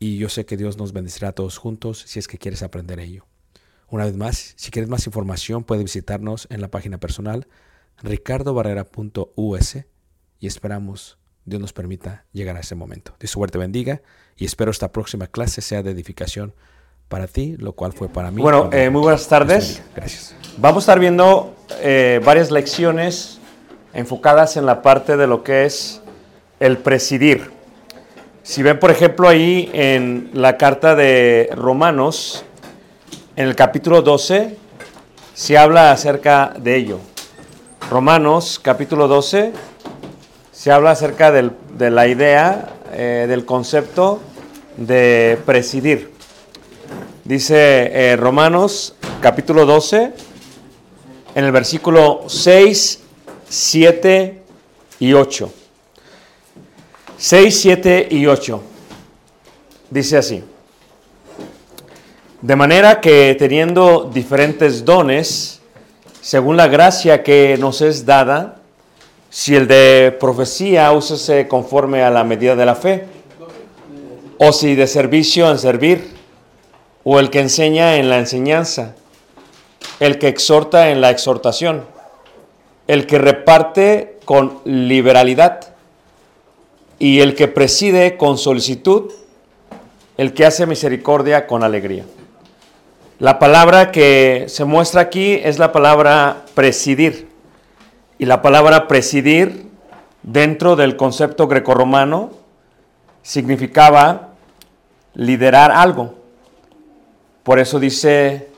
y yo sé que Dios nos bendecirá a todos juntos si es que quieres aprender ello. Una vez más, si quieres más información, puedes visitarnos en la página personal ricardobarrera.us y esperamos Dios nos permita llegar a ese momento. Dios suerte bendiga y espero esta próxima clase sea de edificación para ti, lo cual fue para mí. Bueno, eh, muy buenas tardes. Gracias. Vamos a estar viendo eh, varias lecciones enfocadas en la parte de lo que es el presidir. Si ven, por ejemplo, ahí en la carta de Romanos, en el capítulo 12, se habla acerca de ello. Romanos, capítulo 12, se habla acerca de la idea, eh, del concepto de presidir. Dice eh, Romanos, capítulo 12, en el versículo 6, 7 y 8. 6, 7 y 8. Dice así. De manera que teniendo diferentes dones, según la gracia que nos es dada, si el de profecía, úsese conforme a la medida de la fe, o si de servicio en servir, o el que enseña en la enseñanza, el que exhorta en la exhortación, el que reparte con liberalidad y el que preside con solicitud, el que hace misericordia con alegría. La palabra que se muestra aquí es la palabra presidir. Y la palabra presidir dentro del concepto grecorromano significaba liderar algo. Por eso dice,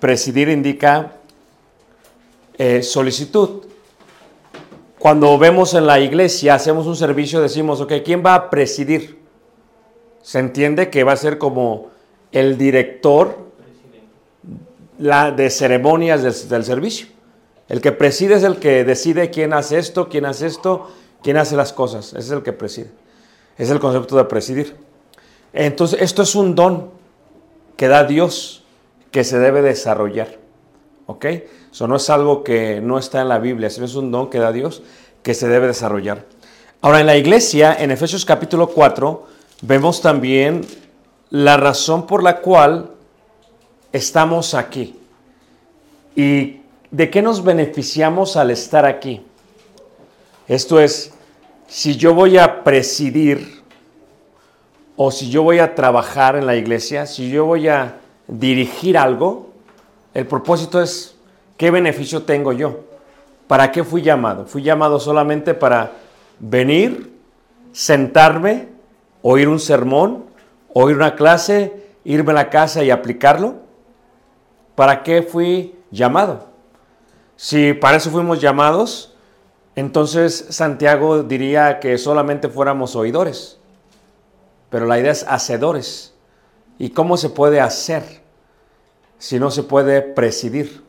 presidir indica eh, solicitud. Cuando vemos en la iglesia, hacemos un servicio, decimos, ok, ¿quién va a presidir? Se entiende que va a ser como el director la, de ceremonias del, del servicio. El que preside es el que decide quién hace esto, quién hace esto, quién hace las cosas. Ese es el que preside. Es el concepto de presidir. Entonces, esto es un don que da Dios que se debe desarrollar. ¿Ok? Eso no es algo que no está en la Biblia, sino es un don que da Dios que se debe desarrollar. Ahora, en la iglesia, en Efesios capítulo 4, vemos también la razón por la cual estamos aquí. ¿Y de qué nos beneficiamos al estar aquí? Esto es, si yo voy a presidir o si yo voy a trabajar en la iglesia, si yo voy a dirigir algo, el propósito es, ¿qué beneficio tengo yo? ¿Para qué fui llamado? Fui llamado solamente para venir, sentarme, oír un sermón, oír una clase, irme a la casa y aplicarlo. ¿Para qué fui llamado? Si para eso fuimos llamados, entonces Santiago diría que solamente fuéramos oidores. Pero la idea es hacedores. ¿Y cómo se puede hacer si no se puede presidir?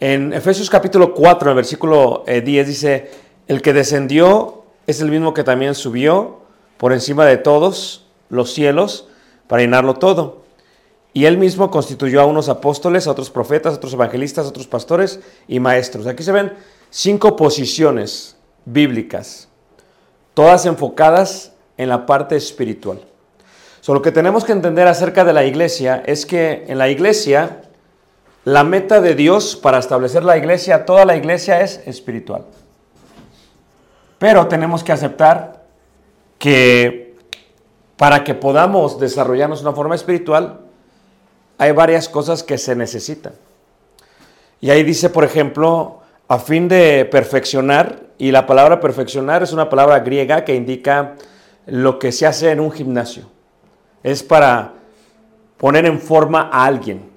En Efesios capítulo 4, en el versículo 10 dice, el que descendió es el mismo que también subió por encima de todos los cielos para llenarlo todo. Y él mismo constituyó a unos apóstoles, a otros profetas, a otros evangelistas, a otros pastores y maestros. Aquí se ven cinco posiciones bíblicas, todas enfocadas en la parte espiritual. So, lo que tenemos que entender acerca de la iglesia es que en la iglesia, la meta de Dios para establecer la iglesia, toda la iglesia es espiritual. Pero tenemos que aceptar que para que podamos desarrollarnos de una forma espiritual, hay varias cosas que se necesitan. Y ahí dice, por ejemplo, a fin de perfeccionar, y la palabra perfeccionar es una palabra griega que indica lo que se hace en un gimnasio. Es para poner en forma a alguien.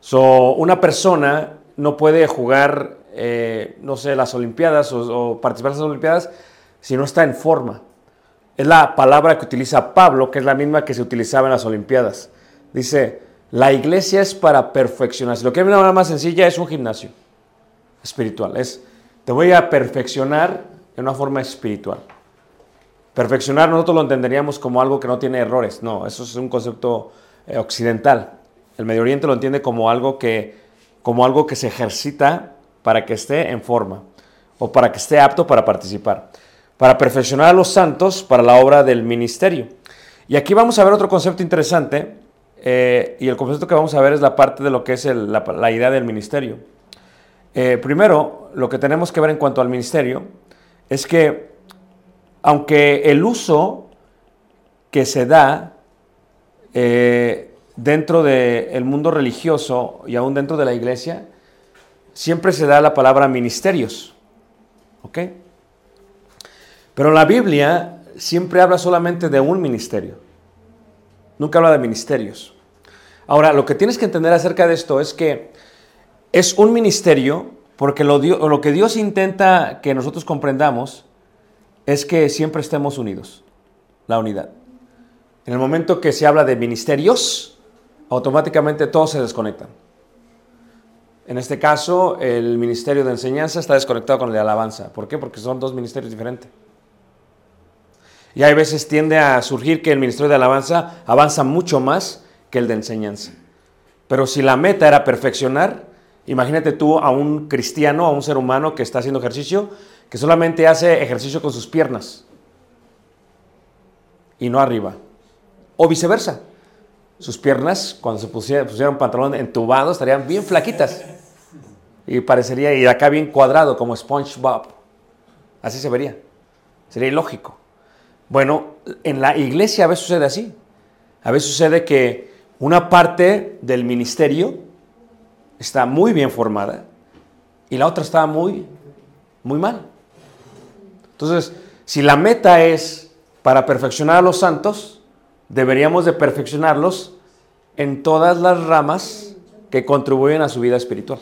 So, una persona no puede jugar, eh, no sé, las Olimpiadas o, o participar en las Olimpiadas si no está en forma. Es la palabra que utiliza Pablo, que es la misma que se utilizaba en las Olimpiadas. Dice, la iglesia es para perfeccionarse. Lo que es una manera más sencilla es un gimnasio espiritual. Es, te voy a perfeccionar en una forma espiritual. Perfeccionar nosotros lo entenderíamos como algo que no tiene errores. No, eso es un concepto eh, occidental. El Medio Oriente lo entiende como algo, que, como algo que se ejercita para que esté en forma o para que esté apto para participar. Para perfeccionar a los santos para la obra del ministerio. Y aquí vamos a ver otro concepto interesante. eh, y el concepto que vamos a ver es la parte de lo que es la idea del ministerio. Eh, primero, lo que tenemos que ver en cuanto al ministerio es que aunque el uso que se da eh, dentro del mundo religioso y aún dentro de la iglesia, siempre se da la palabra ministerios. ¿Ok? Pero la Biblia siempre habla solamente de un ministerio. Nunca habla de ministerios. Ahora, lo que tienes que entender acerca de esto es que es un ministerio porque lo, lo que Dios intenta que nosotros comprendamos es que siempre estemos unidos, la unidad. En el momento que se habla de ministerios, automáticamente todos se desconectan. En este caso, el ministerio de enseñanza está desconectado con el de alabanza. ¿Por qué? Porque son dos ministerios diferentes. Y hay veces tiende a surgir que el ministerio de alabanza avanza mucho más que el de enseñanza. Pero si la meta era perfeccionar, imagínate tú a un cristiano, a un ser humano que está haciendo ejercicio, que solamente hace ejercicio con sus piernas y no arriba. O viceversa. Sus piernas, cuando se pusiera, pusiera un pantalón entubado, estarían bien flaquitas. Y parecería, y acá bien cuadrado, como SpongeBob. Así se vería. Sería ilógico. Bueno, en la iglesia a veces sucede así. A veces sucede que una parte del ministerio está muy bien formada y la otra está muy, muy mal. Entonces, si la meta es para perfeccionar a los santos, deberíamos de perfeccionarlos en todas las ramas que contribuyen a su vida espiritual.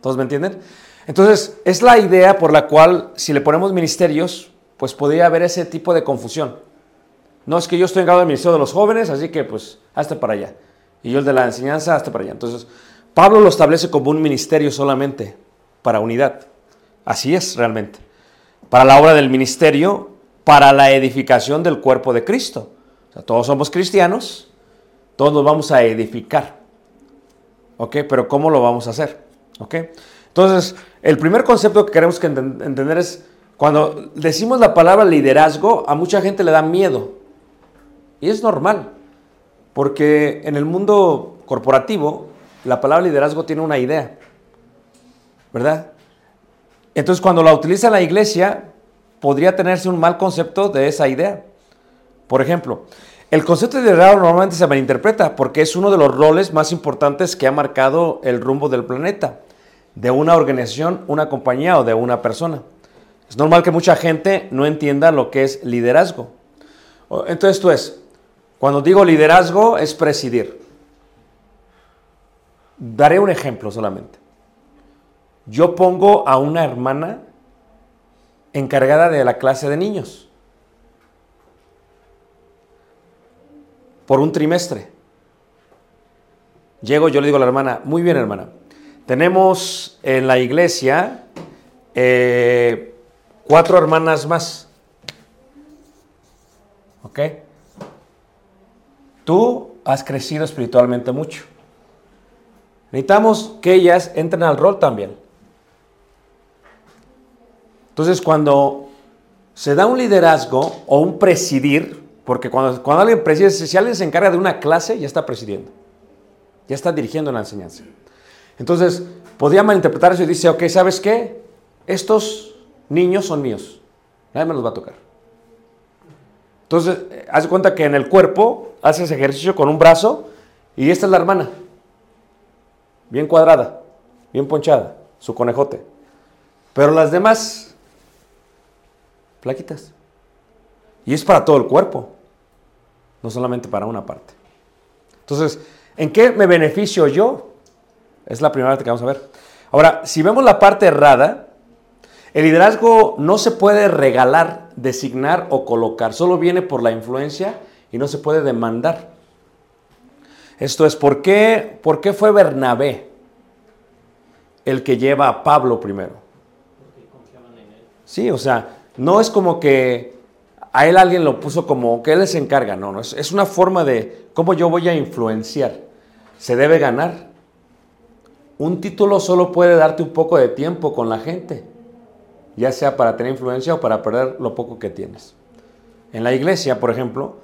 ¿Todos me entienden? Entonces, es la idea por la cual si le ponemos ministerios, pues podría haber ese tipo de confusión. No es que yo estoy encargado del ministerio de los jóvenes, así que pues hazte para allá. Y yo el de la enseñanza, hazte para allá. Entonces, Pablo lo establece como un ministerio solamente para unidad. Así es realmente. Para la obra del ministerio, para la edificación del cuerpo de Cristo. Todos somos cristianos, todos nos vamos a edificar. ¿Ok? Pero ¿cómo lo vamos a hacer? ¿Ok? Entonces, el primer concepto que queremos que enten- entender es, cuando decimos la palabra liderazgo, a mucha gente le da miedo. Y es normal, porque en el mundo corporativo, la palabra liderazgo tiene una idea, ¿verdad? Entonces, cuando la utiliza la iglesia, podría tenerse un mal concepto de esa idea. Por ejemplo, el concepto de liderazgo normalmente se malinterpreta porque es uno de los roles más importantes que ha marcado el rumbo del planeta, de una organización, una compañía o de una persona. Es normal que mucha gente no entienda lo que es liderazgo. Entonces, tú es, cuando digo liderazgo es presidir. Daré un ejemplo solamente. Yo pongo a una hermana encargada de la clase de niños por un trimestre. Llego, yo le digo a la hermana, muy bien hermana, tenemos en la iglesia eh, cuatro hermanas más. ¿Ok? Tú has crecido espiritualmente mucho. Necesitamos que ellas entren al rol también. Entonces, cuando se da un liderazgo o un presidir, porque cuando, alguien preside, si alguien se encarga de una clase, ya está presidiendo. Ya está dirigiendo la enseñanza. Entonces, podría malinterpretar eso y dice, ok, ¿sabes qué? Estos niños son míos. Nadie me los va a tocar. Entonces, eh, haz cuenta que en el cuerpo haces ejercicio con un brazo y esta es la hermana. Bien cuadrada, bien ponchada, su conejote. Pero las demás, flaquitas. Y es para todo el cuerpo, no solamente para una parte. Entonces, ¿en qué me beneficio yo? Es la primera parte que vamos a ver. Ahora, si vemos la parte errada, el liderazgo no se puede regalar, designar o colocar, solo viene por la influencia y no se puede demandar. Esto es, ¿por qué, por qué fue Bernabé el que lleva a Pablo primero? Sí, o sea, no es como que a él alguien lo puso como que él se encarga, no, no, es, es una forma de cómo yo voy a influenciar. Se debe ganar. Un título solo puede darte un poco de tiempo con la gente, ya sea para tener influencia o para perder lo poco que tienes. En la iglesia, por ejemplo,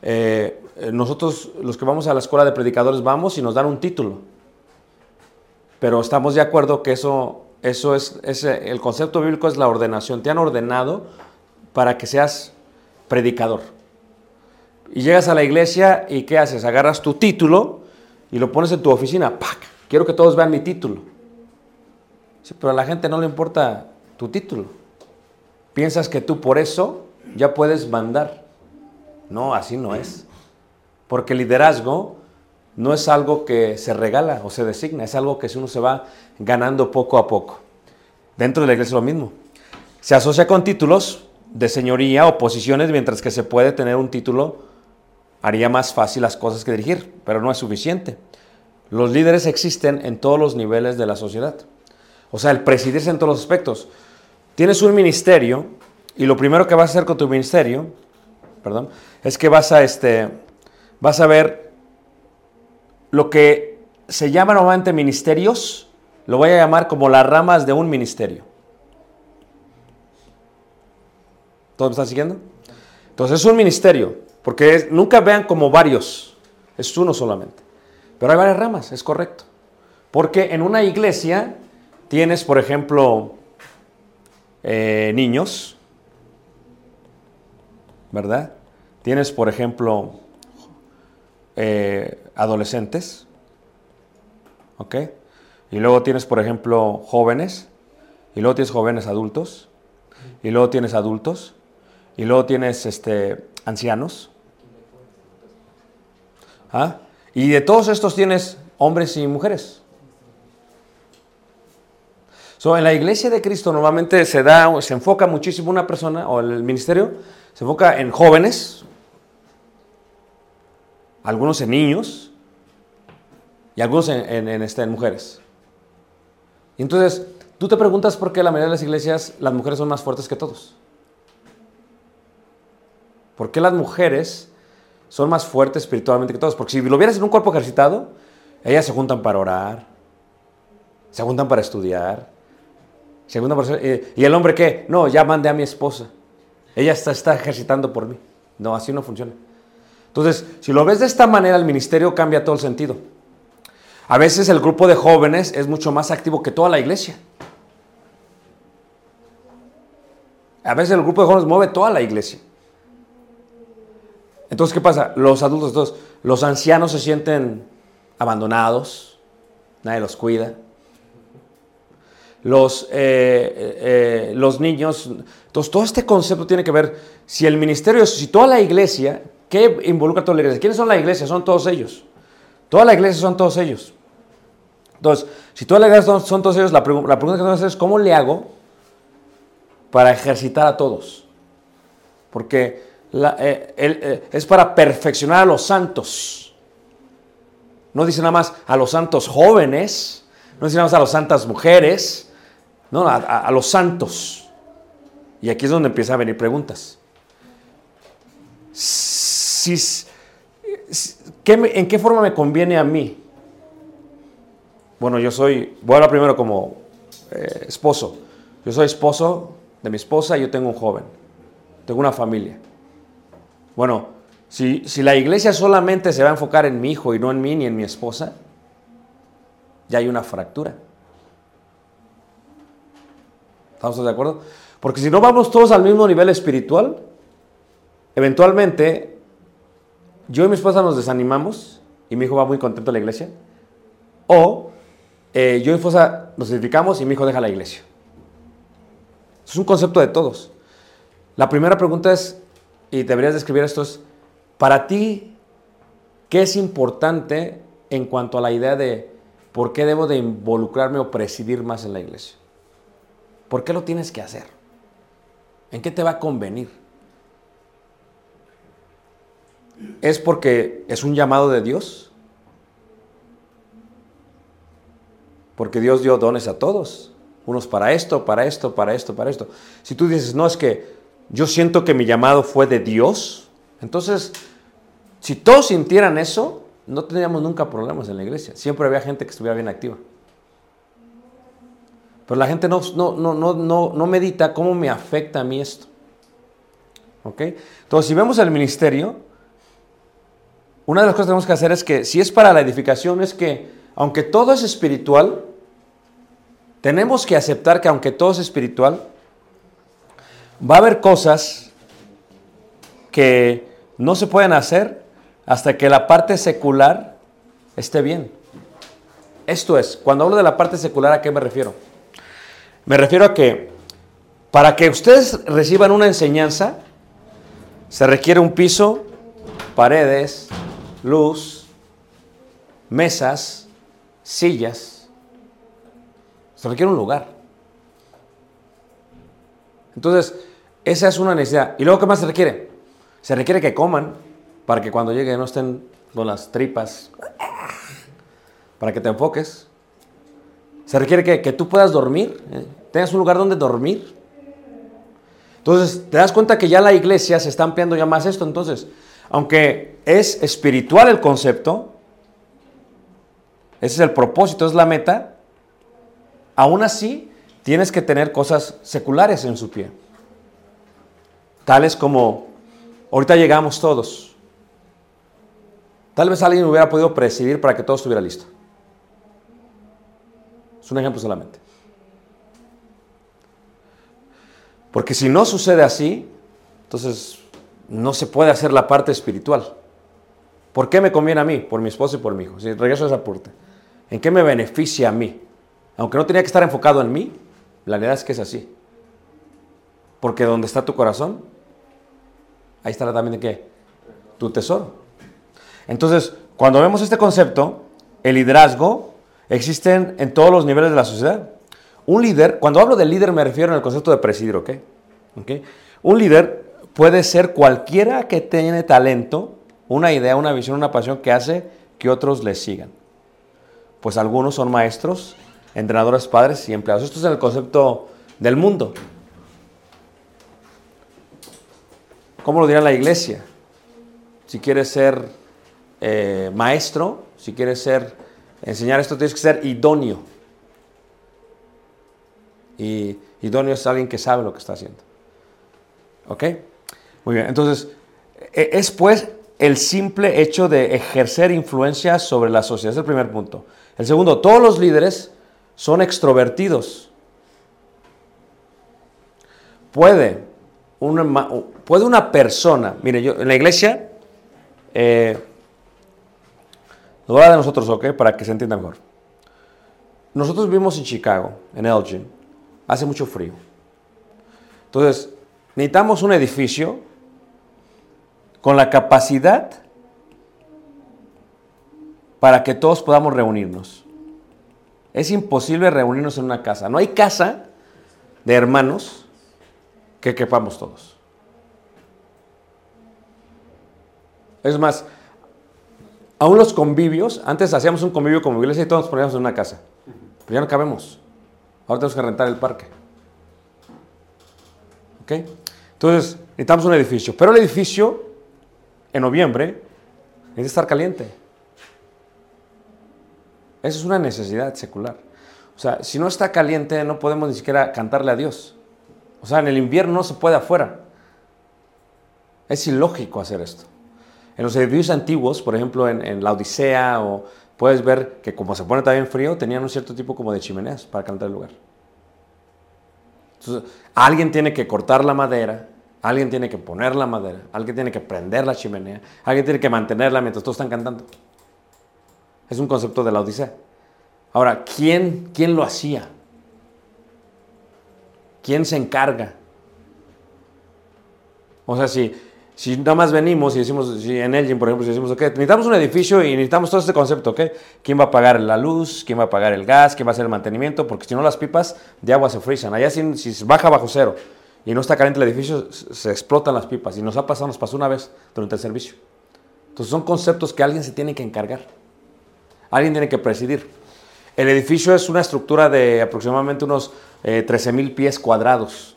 eh, eh, nosotros los que vamos a la escuela de predicadores vamos y nos dan un título, pero estamos de acuerdo que eso, eso es, ese- el concepto bíblico es la ordenación. Te han ordenado para que seas predicador. Y llegas a la iglesia y ¿qué haces? Agarras tu título y lo pones en tu oficina. ¡Pac! Quiero que todos vean mi título. Pero a la gente no le importa tu título. Piensas que tú por eso ya puedes mandar. No, así no es. Porque liderazgo no es algo que se regala o se designa, es algo que uno se va ganando poco a poco. Dentro de la iglesia es lo mismo. Se asocia con títulos de señoría o posiciones, mientras que se puede tener un título, haría más fácil las cosas que dirigir, pero no es suficiente. Los líderes existen en todos los niveles de la sociedad. O sea, el presidirse en todos los aspectos. Tienes un ministerio y lo primero que vas a hacer con tu ministerio, perdón, es que vas a, este, vas a ver lo que se llama normalmente ministerios, lo voy a llamar como las ramas de un ministerio. ¿Todos me están siguiendo? Entonces es un ministerio, porque nunca vean como varios, es uno solamente. Pero hay varias ramas, es correcto. Porque en una iglesia tienes, por ejemplo, eh, niños, ¿verdad? Tienes, por ejemplo, eh, adolescentes, ¿ok? Y luego tienes, por ejemplo, jóvenes, y luego tienes jóvenes adultos, y luego tienes adultos, y luego tienes este, ancianos. ¿Ah? Y de todos estos tienes hombres y mujeres. So, en la iglesia de Cristo normalmente se da, se enfoca muchísimo una persona o el ministerio se enfoca en jóvenes, algunos en niños y algunos en, en- en, este, en mujeres. Y entonces, tú te preguntas por qué la mayoría de las iglesias las mujeres son más fuertes que todos. ¿Por qué las mujeres son más fuertes espiritualmente que todos? Porque si lo vieras en un cuerpo ejercitado, ellas se juntan para orar, se juntan para estudiar, se juntan para... eh, ¿Y el hombre qué? No, ya mandé a mi esposa. Ella está, está ejercitando por mí. No, así no funciona. Entonces, si lo ves de esta manera, el ministerio cambia todo el sentido. A veces el grupo de jóvenes es mucho más activo que toda la iglesia. A veces el grupo de jóvenes mueve toda la iglesia. Entonces, ¿qué pasa? Los adultos, todos, los ancianos se sienten abandonados, nadie los cuida. Los, eh, eh, eh, los niños, entonces todo este concepto tiene que ver, si el ministerio, si toda la iglesia, ¿qué involucra toda la iglesia? ¿Quiénes son la iglesia? Son todos ellos. Toda la iglesia son todos ellos. Entonces, si toda la iglesia son, son todos ellos, la, pregu- la pregunta que tenemos que hacer es, ¿cómo le hago para ejercitar a todos? Porque eh, eh, es para perfeccionar a los santos. No dice nada más a los santos jóvenes, no dice nada más a las santas mujeres, no, a, los santos. Y aquí es donde empiezan a venir preguntas. Si, s- si- ¿qué me- ¿En qué forma me conviene a mí? Bueno, yo soy, voy a hablar primero como eh, esposo. Yo soy esposo de mi esposa y yo tengo un joven. Tengo una familia. Bueno, si, si la iglesia solamente se va a enfocar en mi hijo y no en mí ni en mi esposa, ya hay una fractura. ¿Estamos de acuerdo? Porque si no vamos todos al mismo nivel espiritual, eventualmente yo y mi esposa nos desanimamos y mi hijo va muy contento a la iglesia. O eh, yo y mi esposa nos edificamos y mi hijo deja la iglesia. Es un concepto de todos. La primera pregunta es, y deberías describir esto, es, para ti, ¿qué es importante en cuanto a la idea de por qué debo de involucrarme o presidir más en la iglesia? ¿Por qué lo tienes que hacer? ¿En qué te va a convenir? ¿Es porque es un llamado de Dios? Porque Dios dio dones a todos. Unos para esto, para esto, para esto, para esto. Si tú dices, no, es que yo siento que mi llamado fue de Dios, entonces, si todos sintieran eso, no tendríamos nunca problemas en la iglesia. Siempre había gente que estuviera bien activa. Pero la gente no, no, no, no, no, medita cómo me afecta a mí esto. ¿Ok? Entonces, si vemos el ministerio, una de las cosas que tenemos que hacer es que, si es para la edificación, es que, aunque todo es espiritual, tenemos que aceptar que aunque todo es espiritual, va a haber cosas que no se pueden hacer hasta que la parte secular esté bien. Esto es, cuando hablo de la parte secular, ¿a qué me refiero? Me refiero a que para que ustedes reciban una enseñanza, se requiere un piso, paredes, luz, mesas, sillas. Se requiere un lugar. Entonces, esa es una necesidad. ¿Y luego qué más se requiere? Se requiere que coman para que cuando lleguen no estén con las tripas, para que te enfoques. Se requiere que, que tú puedas dormir, ¿eh? tengas un lugar donde dormir. Entonces, te das cuenta que ya la iglesia se está ampliando ya más esto. Entonces, aunque es espiritual el concepto, ese es el propósito, es la meta, aún así tienes que tener cosas seculares en su pie. Tales como, ahorita llegamos todos. Tal vez alguien hubiera podido presidir para que todo estuviera listo. Es un ejemplo solamente. Porque si no sucede así, entonces no se puede hacer la parte espiritual. ¿Por qué me conviene a mí? Por mi esposo y por mi hijo. Si regreso a esa puerta. ¿En qué me beneficia a mí? Aunque no tenía que estar enfocado en mí, la realidad es que es así. Porque donde está tu corazón, ahí estará también qué? Tu tesoro. Entonces, cuando vemos este concepto, el liderazgo existe en todos los niveles de la sociedad. Un líder, cuando hablo de líder me refiero al concepto de presidir, ¿ok? ¿ok? Un líder puede ser cualquiera que tiene talento, una idea, una visión, una pasión que hace que otros le sigan. Pues algunos son maestros, entrenadores, padres y empleados. Esto es el concepto del mundo. ¿Cómo lo dirá la iglesia? Si quieres ser eh, maestro, si quieres ser, enseñar esto, tienes que ser idóneo. Y idóneo es alguien que sabe lo que está haciendo. ¿Ok? Muy bien, entonces, e, es pues el simple hecho de ejercer influencia sobre la sociedad. Es el primer punto. El segundo, todos los líderes son extrovertidos. Puede puede una persona, mire, yo en la iglesia, eh, voy a de nosotros, ¿ok? Para que se entienda mejor. Nosotros vivimos en Chicago, en Elgin. Hace mucho frío. Entonces, necesitamos un edificio con la capacidad para que todos podamos reunirnos. Es imposible reunirnos en una casa. No hay casa de hermanos que quepamos todos. Es más, aún los convivios, antes hacíamos un convivio como iglesia y todos nos poníamos en una casa. Pero ya no cabemos. Ahora tenemos que rentar el parque. ¿Ok? Entonces, necesitamos un edificio. Pero el edificio, en noviembre, necesita estar caliente. Esa es una necesidad secular. O sea, si no está caliente, no podemos ni siquiera cantarle a Dios. O sea, en el invierno no se puede afuera. Es ilógico hacer esto. En los edificios antiguos, por ejemplo, en, la Odisea, o puedes ver que como se pone también frío, tenían un cierto tipo como de chimeneas para calentar el lugar. Entonces, alguien tiene que cortar la madera, alguien tiene que poner la madera, alguien tiene que prender la chimenea, alguien tiene que mantenerla mientras todos están cantando. Es un concepto de la Odisea. Ahora, ¿quién, quién lo hacía? ¿Quién se encarga? O sea, si, si nada más venimos y decimos, si en Elgin, por ejemplo, si decimos, ok, necesitamos un edificio y necesitamos todo este concepto, ok, ¿quién va a pagar la luz? ¿Quién va a pagar el gas? ¿Quién va a hacer el mantenimiento? Porque si no, las pipas de agua se frizan. Allá, si, si baja bajo cero y no está caliente el edificio, se explotan las pipas. Y nos ha pasado, nos pasó una vez durante el servicio. Entonces, son conceptos que alguien se tiene que encargar. Alguien tiene que presidir. El edificio es una estructura de aproximadamente unos 13 eh, mil pies cuadrados.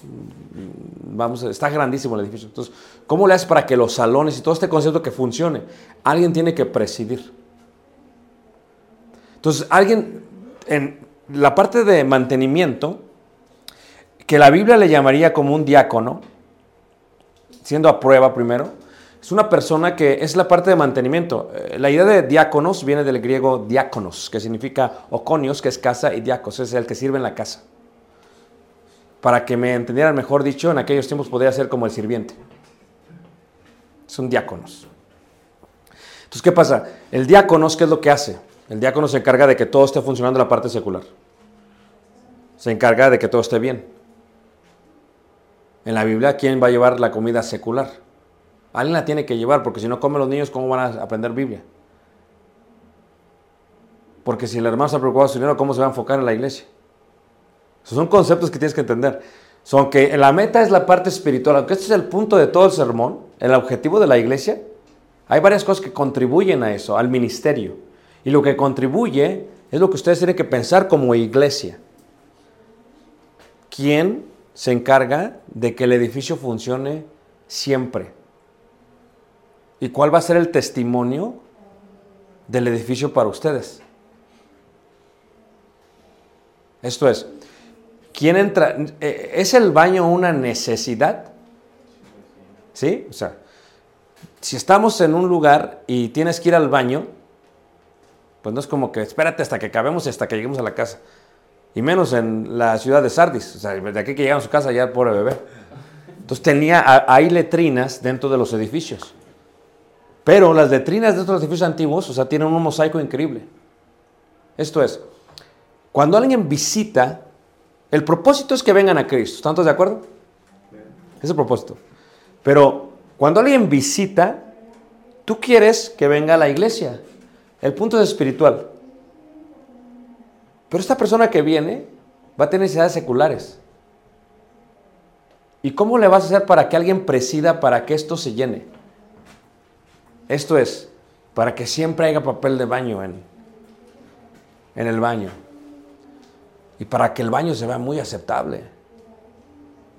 Vamos, está grandísimo el edificio. Entonces, ¿cómo le haces para que los salones y todo este concepto que funcione? Alguien tiene que presidir. Entonces, alguien en la parte de mantenimiento, que la Biblia le llamaría como un diácono, siendo a prueba primero, es una persona que es la parte de mantenimiento. Eh, la idea de diáconos viene del griego diáconos, que significa oconios, que es casa, y diáconos es el que sirve en la casa. Para que me entendieran mejor dicho, en aquellos tiempos podría ser como el sirviente. Son diáconos. Entonces, ¿qué pasa? El diáconos, ¿qué es lo que hace? El diácono se encarga de que todo esté funcionando en la parte secular. Se encarga de que todo esté bien. En la Biblia, ¿quién va a llevar la comida secular? Alguien la tiene que llevar, porque si no comen los niños, ¿cómo van a aprender Biblia? Porque si el hermano está preocupado de su dinero, ¿cómo se va a enfocar en la iglesia? Esos son conceptos que tienes que entender. Son que la meta es la parte espiritual, aunque este es el punto de todo el sermón, el objetivo de la iglesia, hay varias cosas que contribuyen a eso, al ministerio. Y lo que contribuye es lo que ustedes tienen que pensar como iglesia. ¿Quién se encarga de que el edificio funcione siempre? ¿Y cuál va a ser el testimonio del edificio para ustedes? Esto es, ¿quién entra? Eh, ¿Es el baño una necesidad? ¿Sí? O sea, si estamos en un lugar y tienes que ir al baño, pues no es como que espérate hasta que acabemos y hasta que lleguemos a la casa. Y menos en la ciudad de Sardis. O sea, de aquí que llegamos a su casa ya pobre bebé. Entonces tenía, hay letrinas dentro de los edificios. Pero las letrinas de estos edificios antiguos, o sea, tienen un mosaico increíble. Esto es, cuando alguien visita, el propósito es que vengan a Cristo. ¿Están todos de acuerdo? Es el propósito. Pero cuando alguien visita, tú quieres que venga a la iglesia. El punto es espiritual. Pero esta persona que viene va a tener necesidades seculares. ¿Y cómo le vas a hacer para que alguien presida para que esto se llene? Esto es, para que siempre haya papel de baño en, en el baño. Y para que el baño se vea muy aceptable.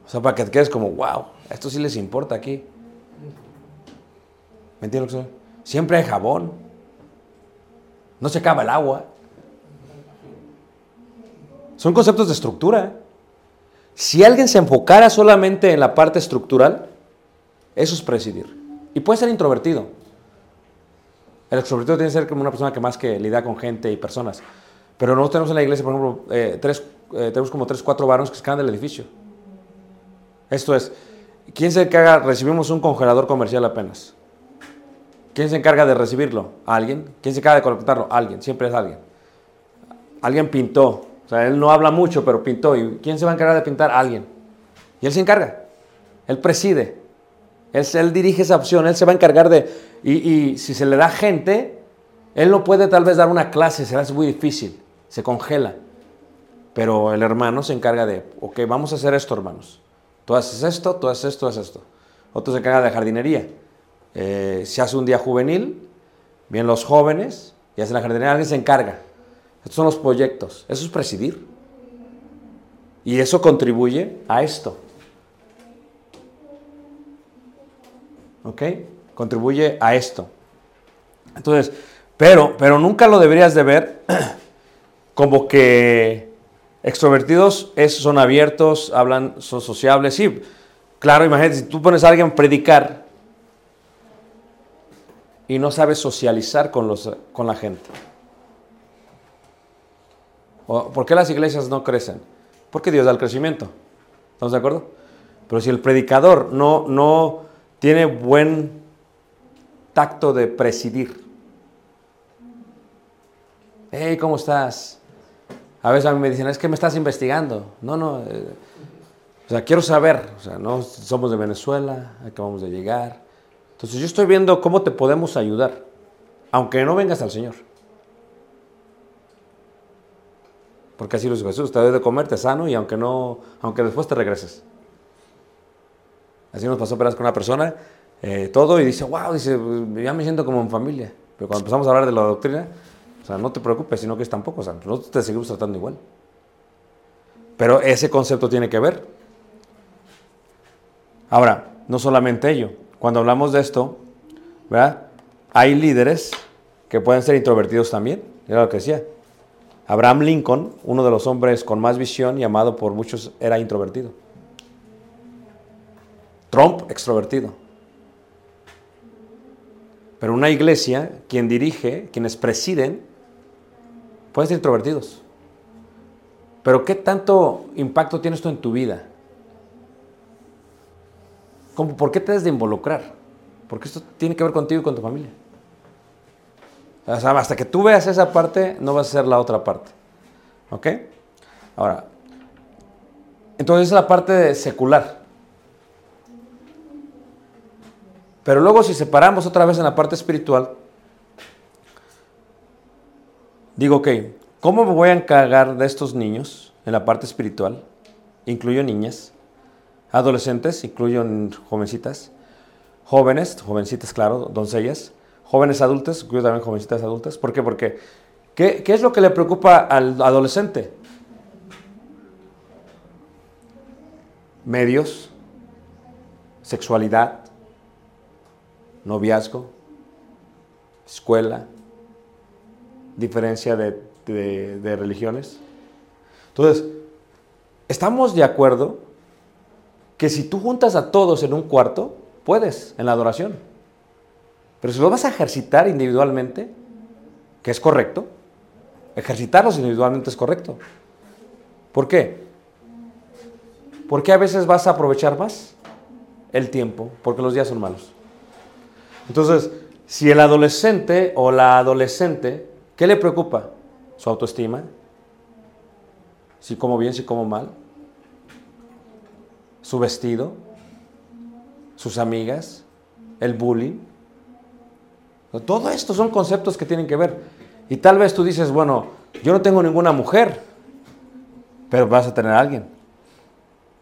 O sea, para que te quedes como, wow, esto sí les importa aquí. ¿Me entiendes lo que soy? Siempre hay jabón. No se acaba el agua. Son conceptos de estructura. Si alguien se enfocara solamente en la parte estructural, eso es presidir. Y puede ser introvertido. El extrovertido tiene que ser como una persona que más que lidia con gente y personas. Pero nosotros tenemos en la iglesia, por ejemplo, eh, tres, eh, tenemos como tres, cuatro varones que se del edificio. Esto es, ¿quién se encarga? Recibimos un congelador comercial apenas. ¿Quién se encarga de recibirlo? ¿Alguien? ¿Quién se encarga de conectarlo? Alguien, siempre es alguien. Alguien pintó, o sea, él no habla mucho, pero pintó. ¿Y quién se va a encargar de pintar? Alguien. Y él se encarga. Él preside. Él, él dirige esa opción. Él se va a encargar de... Y, si se le da gente, él no puede tal vez dar una clase, será muy difícil. Se congela. Pero el hermano se encarga de, ok, vamos a hacer esto, hermanos. Tú haces esto, tú haces esto, tú haces esto. Otro se encarga de jardinería. Eh, se hace un día juvenil, vienen los jóvenes y hacen la jardinería, alguien se encarga. Estos son los proyectos, eso es presidir. Y eso contribuye a esto. ¿Ok? Contribuye a esto. Entonces, pero, pero nunca lo deberías de ver como que extrovertidos es, son abiertos, hablan, son sociables. Sí, claro, imagínate, si tú pones a alguien a predicar y no sabes socializar con, los, con la gente. ¿Por qué las iglesias no crecen? Porque Dios da el crecimiento. ¿Estamos de acuerdo? Pero si el predicador no, no tiene buen tacto de presidir. Hey, ¿cómo estás? A veces a mí me dicen, es que me estás investigando. No, no. Eh, o sea, quiero saber. O sea, no somos de Venezuela, acabamos de llegar. Entonces yo estoy viendo cómo te podemos ayudar, aunque no vengas al Señor. Porque así lo dice Jesús, te debe de comerte sano y aunque no, aunque después te regreses. Así nos pasó apenas con una persona, eh, todo, y dice, wow, dice, ya me siento como en familia. Pero cuando empezamos a hablar de la doctrina, o sea, no te preocupes, sino que es tampoco, o sea, nosotros te seguimos tratando igual. Pero ese concepto tiene que ver. Ahora, no solamente ello, cuando hablamos de esto, ¿verdad? Hay líderes que pueden ser introvertidos también, era lo que decía. Abraham Lincoln, uno de los hombres con más visión y amado por muchos, era introvertido. Trump, extrovertido. Pero una iglesia, quien dirige, quienes presiden, pueden ser introvertidos. Pero ¿qué tanto impacto tiene esto en tu vida? ¿Cómo, ¿Por qué te debes de involucrar? Porque esto tiene que ver contigo y con tu familia. O sea, hasta que tú veas esa parte, no vas a hacer la otra parte. ¿Ok? Ahora, entonces es la parte secular. Pero luego si separamos otra vez en la parte espiritual, digo, ok, ¿cómo me voy a encargar de estos niños en la parte espiritual? Incluyo niñas, adolescentes, incluyo jovencitas, jóvenes, jovencitas, claro, doncellas, jóvenes adultos, incluyo también jovencitas adultas. ¿Por qué? Porque, ¿qué, ¿qué es lo que le preocupa al adolescente? Medios, sexualidad, noviazgo, escuela, diferencia de, de, religiones. Entonces, estamos de acuerdo que si tú juntas a todos en un cuarto, puedes en la adoración. Pero si lo vas a ejercitar individualmente, que es correcto, ejercitarlos individualmente es correcto. ¿Por qué? Porque a veces vas a aprovechar más el tiempo, porque los días son malos. Entonces, Si el adolescente o la adolescente, ¿qué le preocupa? Su autoestima. Si como bien, si como mal. Su vestido. Sus amigas. El bullying. Todo esto son conceptos que tienen que ver. Y tal vez tú dices, bueno, yo no tengo ninguna mujer, pero vas a tener a alguien.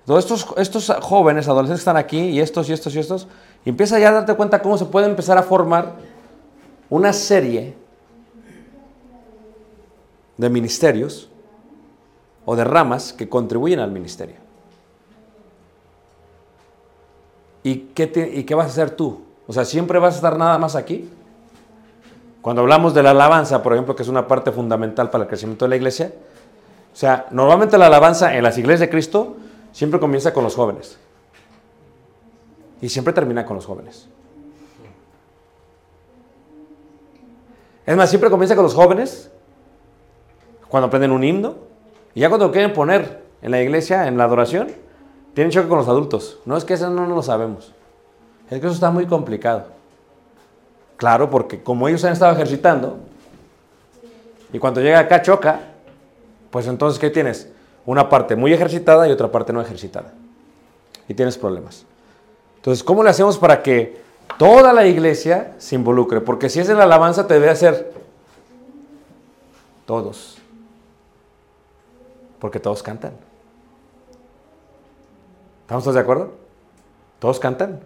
Todos estos, estos jóvenes, adolescentes que están aquí, y estos, y estos, y estos, y empieza ya a darte cuenta cómo se puede empezar a formar una serie de ministerios o de ramas que contribuyen al ministerio. ¿Y qué, te- ¿Y qué vas a hacer tú? O sea, ¿siempre vas a estar nada más aquí? Cuando hablamos de la alabanza, por ejemplo, que es una parte fundamental para el crecimiento de la iglesia, o sea, normalmente la alabanza en las iglesias de Cristo siempre comienza con los jóvenes. Y siempre termina con los jóvenes. Es más, siempre comienza con los jóvenes cuando aprenden un himno. Y ya cuando lo quieren poner en la iglesia, en la adoración, tienen choque con los adultos. No es que eso no lo sabemos. Es que eso está muy complicado. Claro, porque como ellos han estado ejercitando, y cuando llega acá choca, pues entonces, ¿qué tienes? Una parte muy ejercitada y otra parte no ejercitada. Y tienes problemas. Entonces, ¿cómo le hacemos para que toda la iglesia se involucre? Porque si es en la alabanza, te debe hacer todos. Porque todos cantan. ¿Estamos todos de acuerdo? Todos cantan.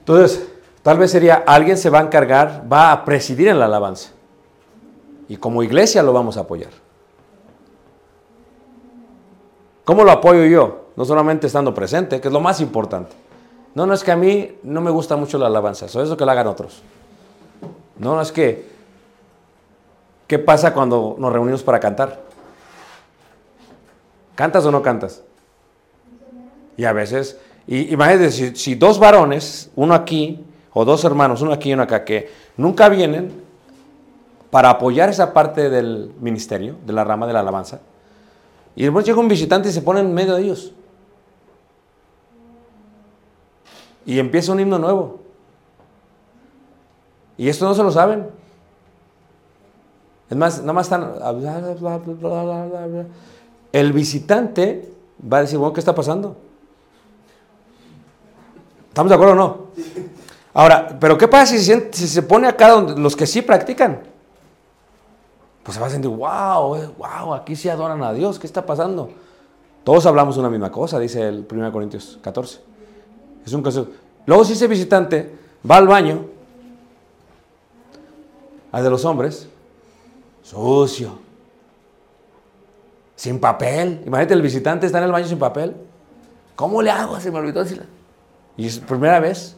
Entonces, tal vez sería, alguien se va a encargar, va a presidir en la alabanza. Y como iglesia lo vamos a apoyar. ¿Cómo lo apoyo yo? No solamente estando presente, que es lo más importante. No, no es que a mí no me gusta mucho la alabanza, eso es lo que lo hagan otros. No, no es que, ¿qué pasa cuando nos reunimos para cantar? ¿Cantas o no cantas? Y a veces, y imagínate, si, si dos varones, uno aquí, o dos hermanos, uno aquí y uno acá, que nunca vienen para apoyar esa parte del ministerio, de la rama de la alabanza, y después llega un visitante y se pone en medio de ellos. Y empieza un himno nuevo. Y esto no se lo saben. Es más, nada más están... El visitante va a decir, bueno, ¿qué está pasando? ¿Estamos de acuerdo o no? Ahora, pero ¿qué pasa si se, pone acá donde los que sí practican? Pues se va a sentir, wow, eh, wow, aquí sí adoran a Dios, ¿qué está pasando? Todos hablamos una misma cosa, dice el 1 Corintios 14. Es un caso. Luego si ese visitante va al baño, al de los hombres, sucio, sin papel. Imagínate, el visitante está en el baño sin papel. ¿Cómo le hago? Se me olvidó. Y es primera vez.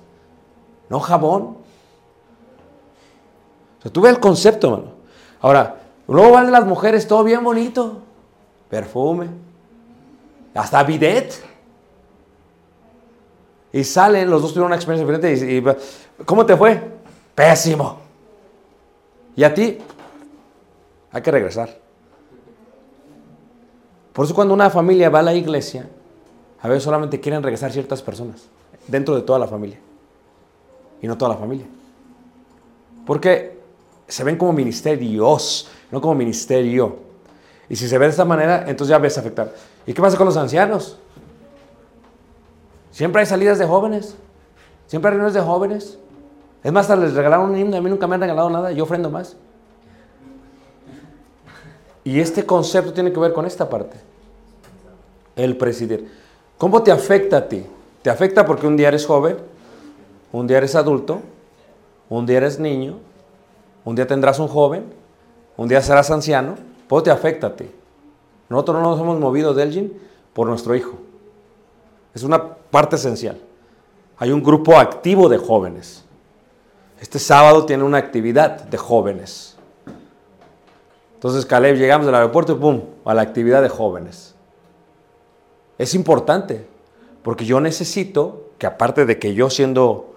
No jabón. O sea, tú ves el concepto, mano. Ahora, luego van las mujeres, todo bien bonito. Perfume. Hasta bidet. Y salen, los dos tuvieron una experiencia diferente. Y, y, ¿Cómo te fue? Pésimo. ¿Y a ti? Hay que regresar. Por eso cuando una familia va a la iglesia, a veces solamente quieren regresar ciertas personas dentro de toda la familia. Y no toda la familia. Porque se ven como ministerios, no como ministerio. Y si se ve de esta manera, entonces ya ves afectar. ¿Y qué pasa con los ancianos? Siempre hay salidas de jóvenes. Siempre hay reuniones de jóvenes. Es más, hasta les regalaron un himno. A mí nunca me han regalado nada. Yo ofrendo más. Y este concepto tiene que ver con esta parte. El presidir. ¿Cómo te afecta a ti? Te afecta porque un día eres joven, un día eres adulto, un día eres niño, un día tendrás un joven, un día serás anciano. ¿Cómo te afecta a ti? Nosotros no nos hemos movido de Elgin por nuestro hijo. Es una parte esencial. Hay un grupo activo de jóvenes. Este sábado tiene una actividad de jóvenes. Entonces, Caleb, llegamos del aeropuerto y ¡pum! a la actividad de jóvenes. Es importante, porque yo necesito que aparte de que yo siendo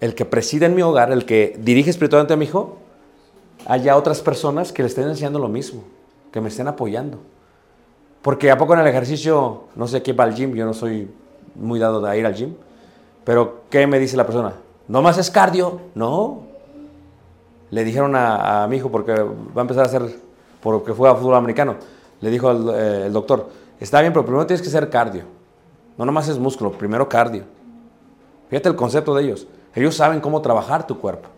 el que preside en mi hogar, el que dirige espiritualmente a mi hijo, haya otras personas que le estén enseñando lo mismo, que me estén apoyando. Porque a poco en el ejercicio, no sé qué va al gym, yo no soy muy dado de ir al gym, pero ¿qué me dice la persona? No más es cardio. No. Le dijeron a, a mi hijo, porque va a empezar a hacer, porque fue a fútbol americano, le dijo eh, el doctor, está bien, pero primero tienes que hacer cardio. No nomás es músculo, primero cardio. Fíjate el concepto de ellos. Ellos saben cómo trabajar tu cuerpo.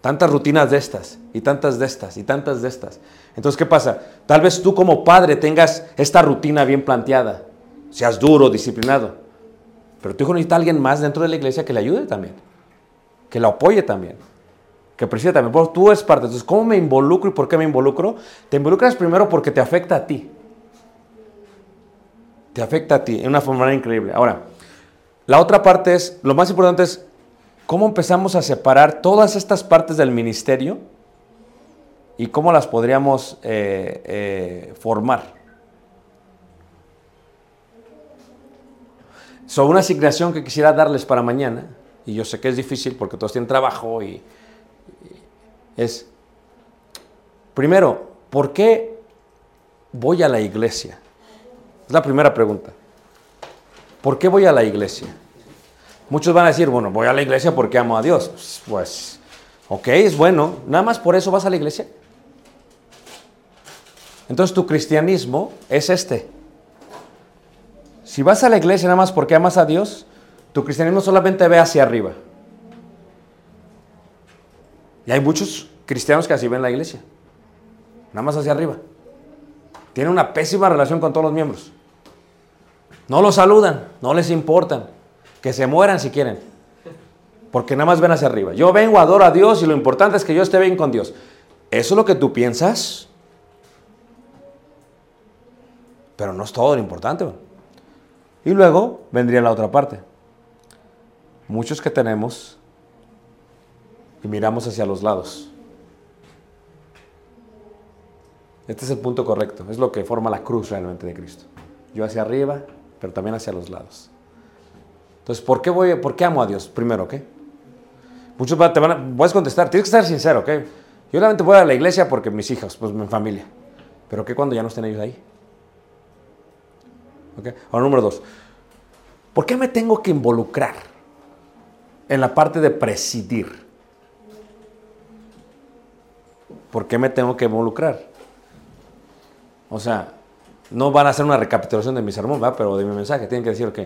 Tantas rutinas de estas, y tantas de estas, y tantas de estas. Entonces, ¿qué pasa? Tal vez tú como padre tengas esta rutina bien planteada, seas duro, disciplinado, pero tu hijo necesita a alguien más dentro de la iglesia que le ayude también, que lo apoye también, que preside también. Tú eres parte. Entonces, ¿cómo me involucro y por qué me involucro? Te involucras primero porque te afecta a ti. Te afecta a ti de una forma increíble. Ahora, la otra parte es, lo más importante es cómo empezamos a separar todas estas partes del ministerio y cómo las podríamos eh, eh, formar. Sobre una asignación que quisiera darles para mañana, y yo sé que es difícil porque todos tienen trabajo, y es, primero, ¿por qué voy a la iglesia? Es la primera pregunta. ¿Por qué voy a la iglesia? Muchos van a decir, bueno, voy a la iglesia porque amo a Dios. Pues, ok, es bueno. Nada más por eso vas a la iglesia. Entonces tu cristianismo es este. Si vas a la iglesia nada más porque amas a Dios, tu cristianismo solamente ve hacia arriba. Y hay muchos cristianos que así ven la iglesia. Nada más hacia arriba. Tienen una pésima relación con todos los miembros. No los saludan, no les importan. Que se mueran si quieren. Porque nada más ven hacia arriba. Yo vengo, adoro a Dios y lo importante es que yo esté bien con Dios. ¿Eso es lo que tú piensas? Pero no es todo lo importante. Y luego vendría la otra parte. Muchos que tenemos y miramos hacia los lados. Este es el punto correcto. Es lo que forma la cruz realmente de Cristo. Yo hacia arriba, pero también hacia los lados. Entonces, ¿por qué, voy, ¿por qué amo a Dios? Primero, ¿ok? Muchos te van a, puedes contestar, tienes que ser sincero, ¿ok? Yo realmente voy a la iglesia porque mis hijos, pues mi familia. Pero ¿qué cuando ya no estén ellos ahí? ¿Ok? Ahora, número dos. ¿Por qué me tengo que involucrar en la parte de presidir? ¿Por qué me tengo que involucrar? O sea, no van a hacer una recapitulación de mi sermón, ¿verdad? pero de mi mensaje. Tienen que decir, ok,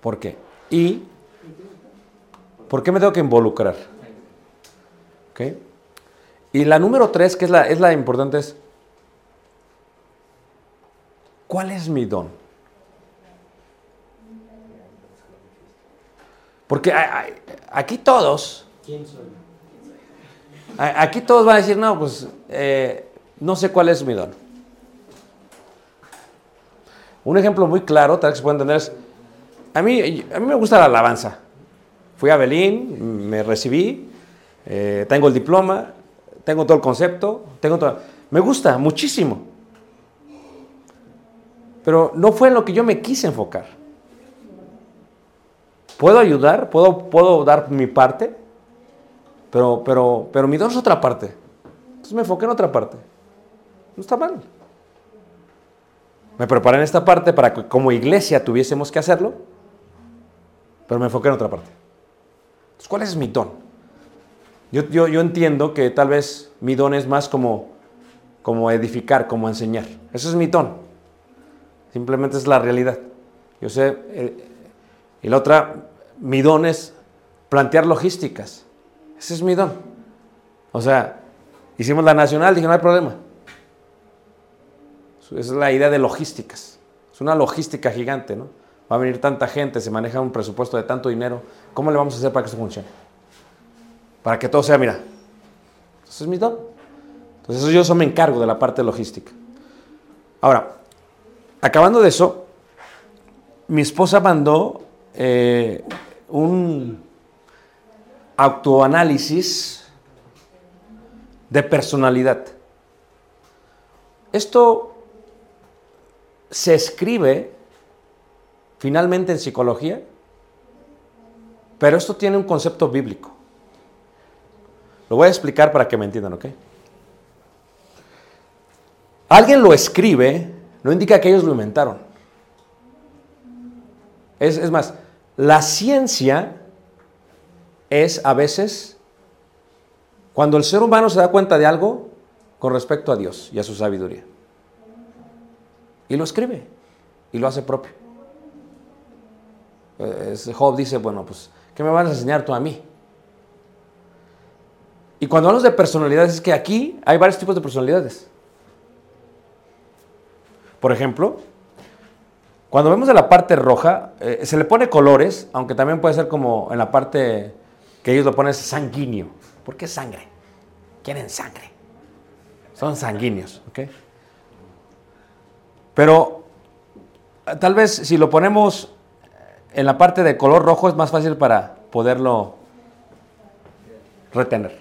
¿por qué? Y, ¿por qué me tengo que involucrar? ¿Ok? Y la número tres, que es la, es la importante, es, ¿cuál es mi don? Porque aquí todos, ¿Quién soy? a- aquí todos van a decir, no, pues eh, no sé cuál es mi don. Un ejemplo muy claro, tal vez se puede entender, es, a mí, a mí me gusta la alabanza. Fui a Belín, me recibí, eh, tengo el diploma, tengo todo el concepto, tengo todo, me gusta muchísimo. Pero no fue en lo que yo me quise enfocar. Puedo ayudar, puedo, puedo dar mi parte, pero, pero, pero mi don es otra parte. Entonces me enfoqué en otra parte. No está mal. Me preparé en esta parte para que como iglesia tuviésemos que hacerlo, pero me enfoqué en otra parte. Entonces, ¿cuál es mi don? Yo, entiendo que tal vez mi don es más como, como edificar, como enseñar. Eso es mi don. Simplemente es la realidad. Yo sé, eh, y la otra, mi don es plantear logísticas. Ese es mi don. O sea, hicimos la nacional, dije, no hay problema. Es la idea de logísticas. Es una logística gigante, ¿no? Va a venir tanta gente, se maneja un presupuesto de tanto dinero. ¿Cómo le vamos a hacer para que esto funcione? Para que todo sea, mira. Ese es mi don. Entonces, yo eso me encargo de la parte logística. Ahora, acabando de eso, mi esposa mandó eh, un autoanálisis de personalidad. Esto se escribe finalmente en psicología, pero esto tiene un concepto bíblico. Lo voy a explicar para que me entiendan, ¿ok? Alguien lo escribe, no indica que ellos lo inventaron. Es, es más, la ciencia es a veces cuando el ser humano se da cuenta de algo con respecto a Dios y a su sabiduría. Y lo escribe y lo hace propio. Job dice, bueno, pues, ¿qué me vas a enseñar tú a mí? Y cuando hablamos de personalidades, es que aquí hay varios tipos de personalidades. Por ejemplo, cuando vemos de la parte roja, eh, se le pone colores, aunque también puede ser como en la parte que ellos lo ponen sanguíneo. ¿Por qué sangre? Quieren sangre. Son sanguíneos, ¿ok? Pero eh, tal vez si lo ponemos en la parte de color rojo es más fácil para poderlo retener.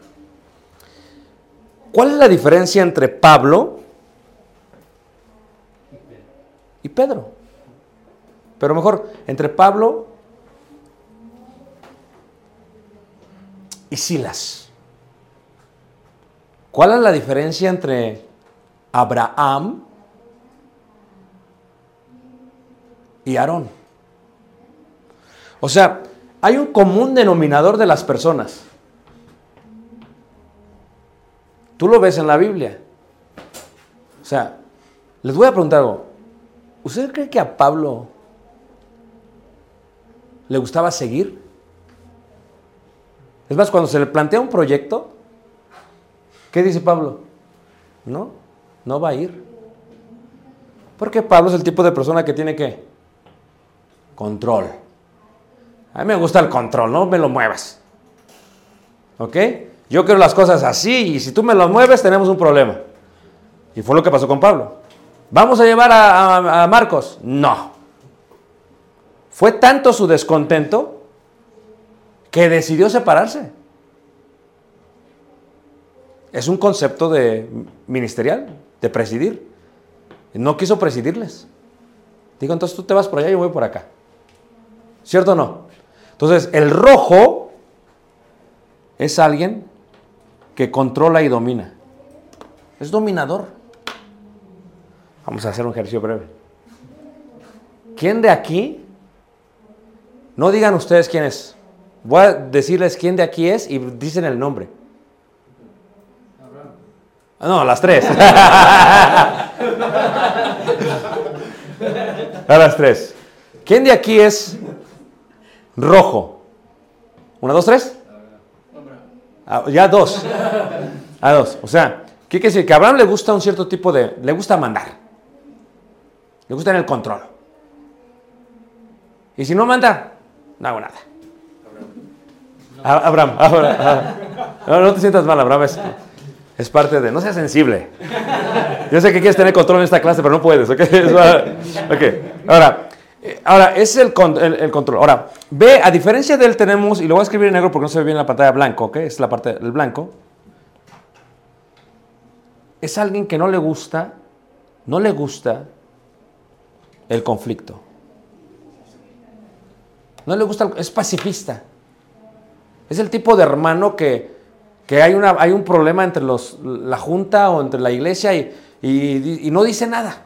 ¿Cuál es la diferencia entre Pablo y Pedro? Pero mejor, entre Pablo y Silas. ¿Cuál es la diferencia entre Abraham y Aarón? O sea, hay un común denominador de las personas. Tú lo ves en la Biblia. O sea, les voy a preguntar algo. ¿Usted cree que a Pablo le gustaba seguir? Es más, cuando se le plantea un proyecto, ¿qué dice Pablo? No, no va a ir. Porque Pablo es el tipo de persona que tiene que control. A mí me gusta el control, no me lo muevas. ¿Ok? Yo quiero las cosas así y si tú me lo mueves tenemos un problema. Y fue lo que pasó con Pablo. ¿Vamos a llevar a, Marcos? No. Fue tanto su descontento que decidió separarse. Es un concepto de ministerial, de presidir. No quiso presidirles. Digo, entonces tú te vas por allá y yo voy por acá. ¿Cierto o no? Entonces, el rojo es alguien que controla y domina. Es dominador. Vamos a hacer un ejercicio breve. ¿Quién de aquí? No digan ustedes quién es. Voy a decirles quién de aquí es y dicen el nombre. No, las tres. A las tres. ¿Quién de aquí es rojo? ¿Una, dos, tres? Ah, ya dos. A dos. O sea, ¿qué quiere decir? Que a Abraham le gusta un cierto tipo de... Le gusta mandar. Le gusta en el control. Y si no manda, no hago nada. A- Abraham, Abraham. No, te sientas mal, Abraham es, es parte de... No seas sensible. Yo sé que quieres tener control en esta clase, pero no puedes, ¿ok? Es va- ok. Ahora, ahora, ese es el, con- el- control. Ahora, ve, a diferencia de él tenemos, y lo voy a escribir en negro porque no se ve bien en la pantalla blanco, ¿ok? Es la parte del blanco. Es alguien que no le gusta, no le gusta el conflicto. No le gusta, el- es pacifista. Es el tipo de hermano que, que hay, una, hay un problema entre los, la junta o entre la iglesia y- y no dice nada.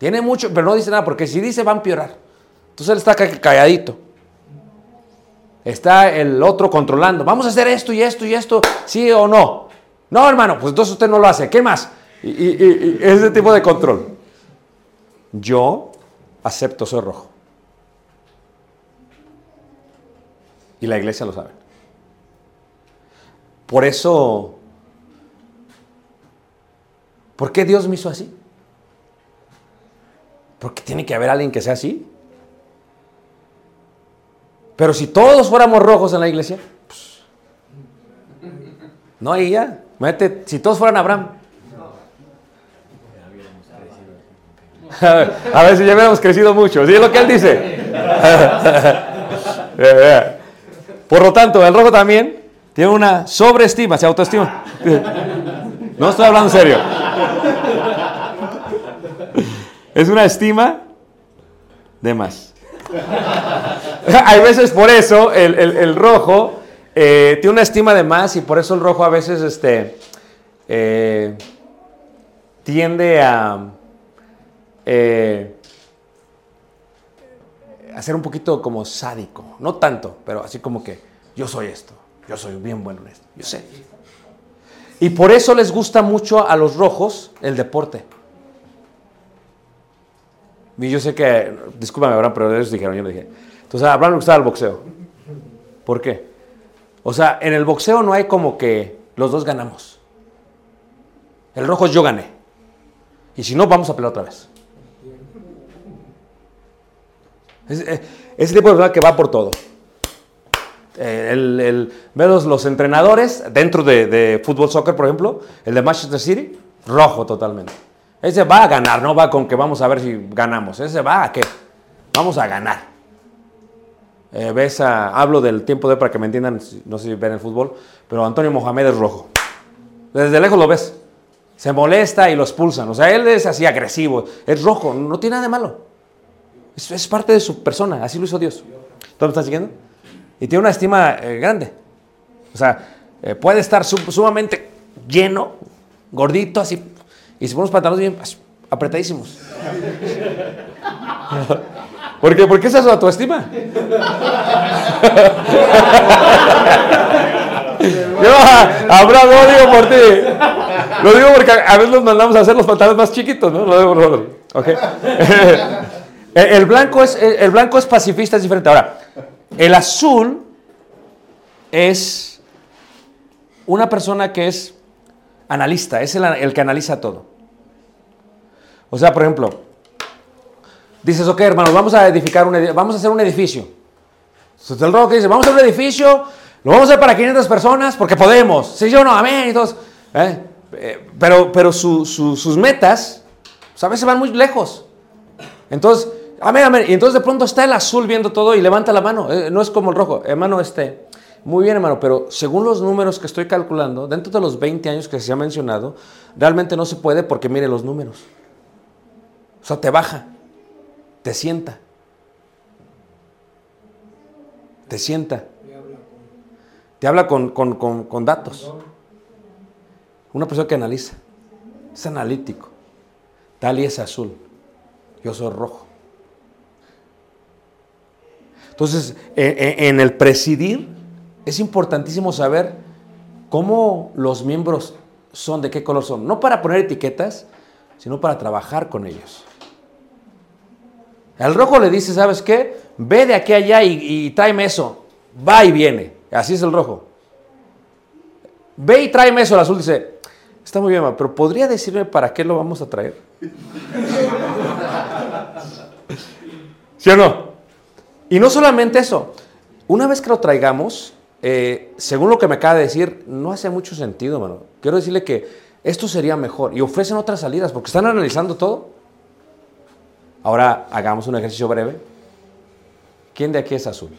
Tiene mucho, pero no dice nada, porque si dice va a empeorar. Entonces él está ca- calladito. Está el otro controlando. Vamos a hacer esto y esto y esto, sí o no. No, hermano, pues entonces usted no lo hace. ¿Qué más? Y, y- ese tipo de control. Yo acepto, soy rojo. Y la iglesia lo sabe. Por eso, ¿por qué Dios me hizo así? Porque tiene que haber alguien que sea así. Pero si todos fuéramos rojos en la iglesia, pues, no hay ya. Imagínate, si todos fueran Abraham. A ver, a si ya hubiéramos crecido mucho. ¿Sí es lo que él dice? Por lo tanto, el rojo también tiene una sobreestima, se autoestima. No estoy hablando en serio. Es una estima de más. Hay veces por eso el, el- rojo eh, tiene una estima de más y por eso el rojo a veces este, eh, tiende a, eh, a ser un poquito como sádico. No tanto, pero así como que Yo soy esto. Yo soy bien bueno en esto. Yo sé. Y por eso les gusta mucho a los rojos el deporte. Y yo sé que, discúlpame, Abraham, pero ellos dijeron, yo no dije. Entonces, a Abraham le gustaba el boxeo. ¿Por qué? O sea, en el boxeo no hay como que los dos ganamos. El rojo es yo gané. Y si no, vamos a pelear otra vez. Eh, ese tipo de persona que va por todo. Eh, el, los, entrenadores dentro de, de fútbol, soccer, por ejemplo, el de Manchester City, rojo totalmente. Ese va a ganar, no va con que vamos a ver si ganamos. Ese va a qué? Vamos a ganar. Eh, ves a- hablo del tiempo de para que me entiendan, no sé si ven el fútbol, pero Antonio Mohamed es rojo. Desde lejos lo ves. Se molesta y lo expulsan. O sea, él es así agresivo, es rojo, no tiene nada de malo. Es, parte de su persona, así lo hizo Dios. ¿Tú me estás siguiendo? Y tiene una estima eh, grande. O sea, eh, puede estar sum- sumamente lleno, gordito, así, y se pone unos pantalones bien apretadísimos. ¿Por qué? Porque esa es su autoestima. Yo, Abraham, no digo por ti. Lo digo porque a veces nos mandamos a hacer los pantalones más chiquitos, ¿no? Lo digo por nosotros. Ok. El, blanco es, el, blanco es pacifista, es diferente. Ahora, el azul es una persona que es analista, es el que analiza todo. O sea, por ejemplo, dices, ok, hermanos, vamos a edificar un vamos a hacer un edificio. Entonces el que dice, vamos a hacer un edificio, lo vamos a hacer para 500 personas porque podemos. Sí, yo no, amén. Todos, ¿eh? Eh, pero pero su- su- sus metas pues, a veces van muy lejos. Entonces, amén, amén. Y entonces de pronto está el azul viendo todo y levanta la mano. Eh, no es como el rojo. Hermano, este, muy bien, hermano, pero según los números que estoy calculando, dentro de los 20 años que se ha mencionado, realmente no se puede porque mire los números. O sea, te baja, te sienta. Te sienta. Te habla con, con- con- con datos. Una persona que analiza. Es analítico. Tali es azul. Yo soy rojo. Entonces, e- e- en el presidir es importantísimo saber cómo los miembros son, de qué color son. No para poner etiquetas, sino para trabajar con ellos. Al rojo le dice, ¿sabes qué? Ve de aquí a allá y, tráeme eso. Va y viene. Así es el rojo. Ve y tráeme eso. El azul dice, está muy bien, pero ¿podría decirme para qué lo vamos a traer? ¿Sí o no? Y no solamente eso. Una vez que lo traigamos, eh, según lo que me acaba de decir, no hace mucho sentido, mano. Quiero decirle que esto sería mejor. Y ofrecen otras salidas porque están analizando todo. Ahora hagamos un ejercicio breve. ¿Quién de aquí es azul?